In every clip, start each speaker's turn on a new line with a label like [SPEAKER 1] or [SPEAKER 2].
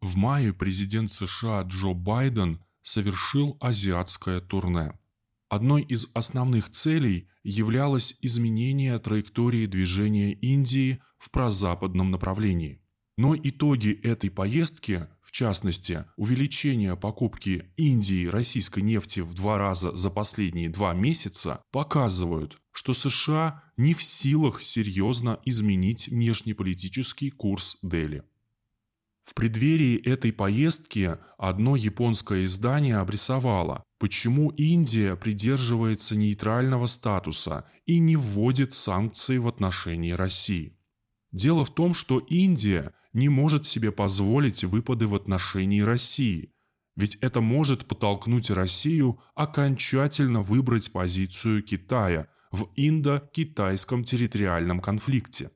[SPEAKER 1] В мае президент США Джо Байден совершил азиатское турне. Одной из основных целей являлось изменение траектории движения Индии в прозападном направлении. Но итоги этой поездки, в частности, увеличение покупки Индии российской нефти в два раза за последние два месяца, показывают, что США не в силах серьезно изменить внешнеполитический курс Дели. В преддверии этой поездки одно японское издание обрисовало, почему Индия придерживается нейтрального статуса и не вводит санкции в отношении России. Дело в том, что Индия не может себе позволить выпады в отношении России, ведь это может подтолкнуть Россию окончательно выбрать позицию Китая в индо-китайском территориальном конфликте.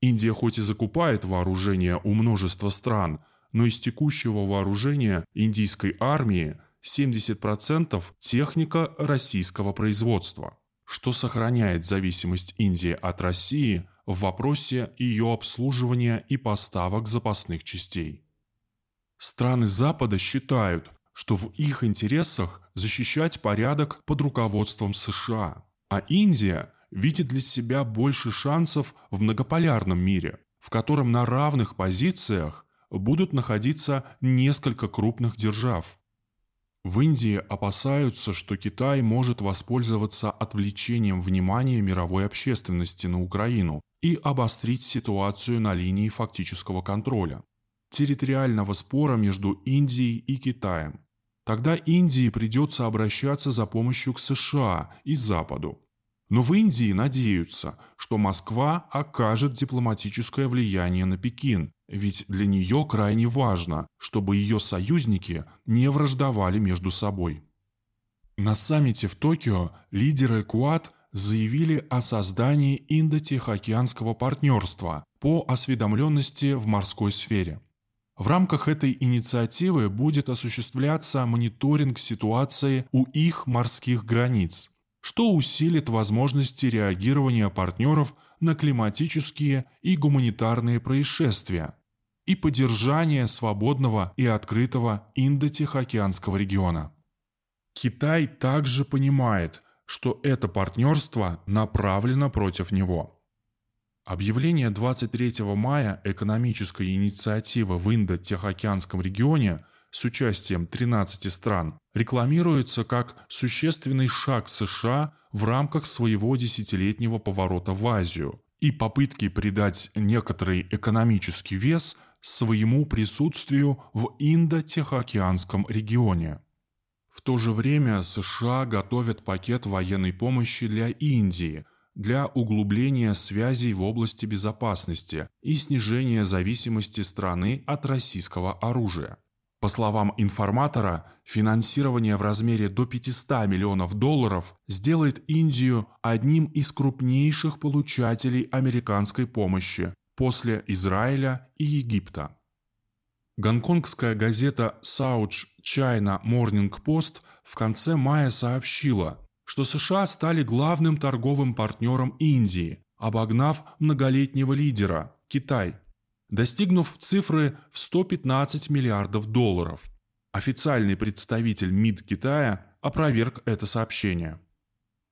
[SPEAKER 1] Индия хоть и закупает вооружение у множества стран, но из текущего вооружения индийской армии 70% техника российского производства, что сохраняет зависимость Индии от России в вопросе ее обслуживания и поставок запасных частей. Страны Запада считают, что в их интересах защищать порядок под руководством США, а Индия видит для себя больше шансов в многополярном мире, в котором на равных позициях будут находиться несколько крупных держав. В Индии опасаются, что Китай может воспользоваться отвлечением внимания мировой общественности на Украину и обострить ситуацию на линии фактического контроля, территориального спора между Индией и Китаем. Тогда Индии придется обращаться за помощью к США и Западу. Но в Индии надеются, что Москва окажет дипломатическое влияние на Пекин, ведь для нее крайне важно, чтобы ее союзники не враждовали между собой. На саммите в Токио лидеры КУАД заявили о создании Индо-Тихоокеанского партнерства по осведомленности в морской сфере. В рамках этой инициативы будет осуществляться мониторинг ситуации у их морских границ – что усилит возможности реагирования партнеров на климатические и гуманитарные происшествия и поддержания свободного и открытого Индо-Тихоокеанского региона. Китай также понимает, что это партнерство направлено против него. Объявление 23 мая экономической инициативы в Индо-Тихоокеанском регионе с участием 13 стран рекламируется как существенный шаг США в рамках своего десятилетнего поворота в Азию и попытки придать некоторый экономический вес своему присутствию в Индо-Тихоокеанском регионе. В то же время США готовят пакет военной помощи для Индии для углубления связей в области безопасности и снижения зависимости страны от российского оружия. По словам информатора, финансирование в размере до 500 миллионов долларов сделает Индию одним из крупнейших получателей американской помощи после Израиля и Египта. Гонконгская газета South China Morning Post в конце мая сообщила, что США стали главным торговым партнером Индии, обогнав многолетнего лидера – Китай – достигнув цифры в 115 миллиардов долларов. Официальный представитель МИД Китая опроверг это сообщение.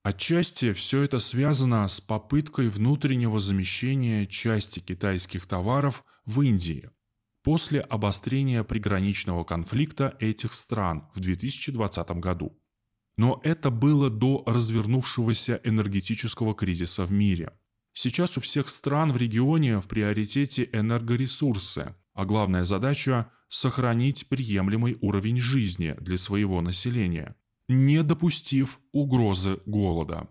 [SPEAKER 1] Отчасти все это связано с попыткой внутреннего замещения части китайских товаров в Индии после обострения приграничного конфликта этих стран в 2020 году. Но это было до развернувшегося энергетического кризиса в мире – Сейчас у всех стран в регионе в приоритете энергоресурсы, а главная задача – сохранить приемлемый уровень жизни для своего населения, не допустив угрозы голода.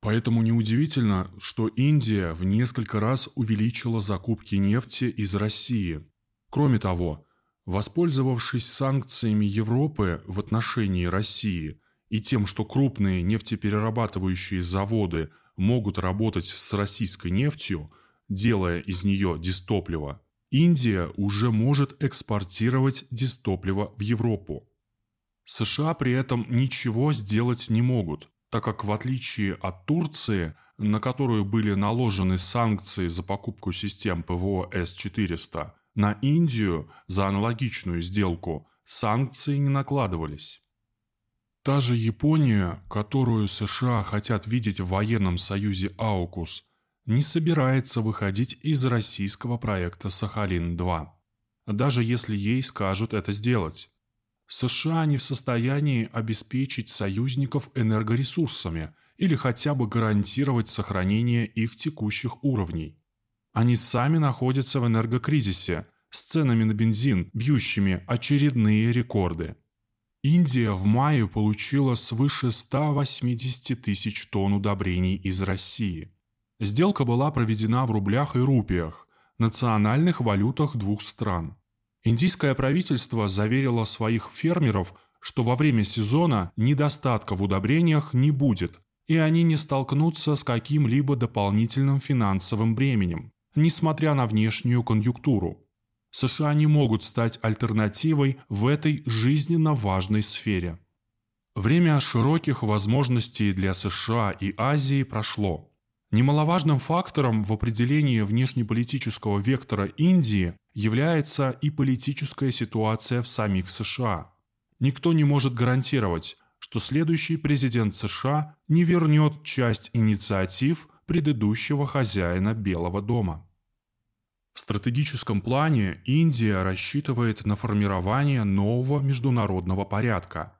[SPEAKER 1] Поэтому неудивительно, что Индия в несколько раз увеличила закупки нефти из России. Кроме того, воспользовавшись санкциями Европы в отношении России и тем, что крупные нефтеперерабатывающие заводы – могут работать с российской нефтью, делая из нее дистопливо, Индия уже может экспортировать дистопливо в Европу. США при этом ничего сделать не могут, так как в отличие от Турции, на которую были наложены санкции за покупку систем ПВО С-400, На Индию за аналогичную сделку санкции не накладывались. Та же Япония, которую США хотят видеть в военном союзе АУКУС, не собирается выходить из российского проекта «Сахалин-2», даже если ей скажут это сделать. США не в состоянии обеспечить союзников энергоресурсами или хотя бы гарантировать сохранение их текущих уровней. Они сами находятся в энергокризисе, с ценами на бензин, бьющими очередные рекорды. Индия в мае получила свыше 180 тысяч тонн удобрений из России. Сделка была проведена в рублях и рупиях, национальных валютах двух стран. Индийское правительство заверило своих фермеров, что во время сезона недостатка в удобрениях не будет, и они не столкнутся с каким-либо дополнительным финансовым бременем несмотря на внешнюю конъюнктуру. США не могут стать альтернативой в этой жизненно важной сфере. Время широких возможностей для США и Азии прошло. Немаловажным фактором в определении внешнеполитического вектора Индии является и политическая ситуация в самих США. Никто не может гарантировать, что следующий президент США не вернет часть инициатив предыдущего хозяина Белого дома. В стратегическом плане Индия рассчитывает на формирование нового международного порядка,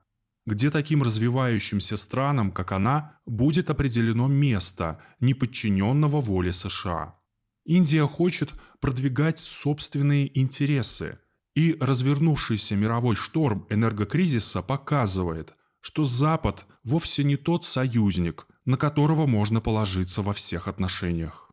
[SPEAKER 1] где таким развивающимся странам, как она, будет определено место, не подчиненного воле США. Индия хочет продвигать собственные интересы, и развернувшийся мировой шторм энергокризиса показывает, что Запад вовсе не тот союзник, на которого можно положиться во всех отношениях.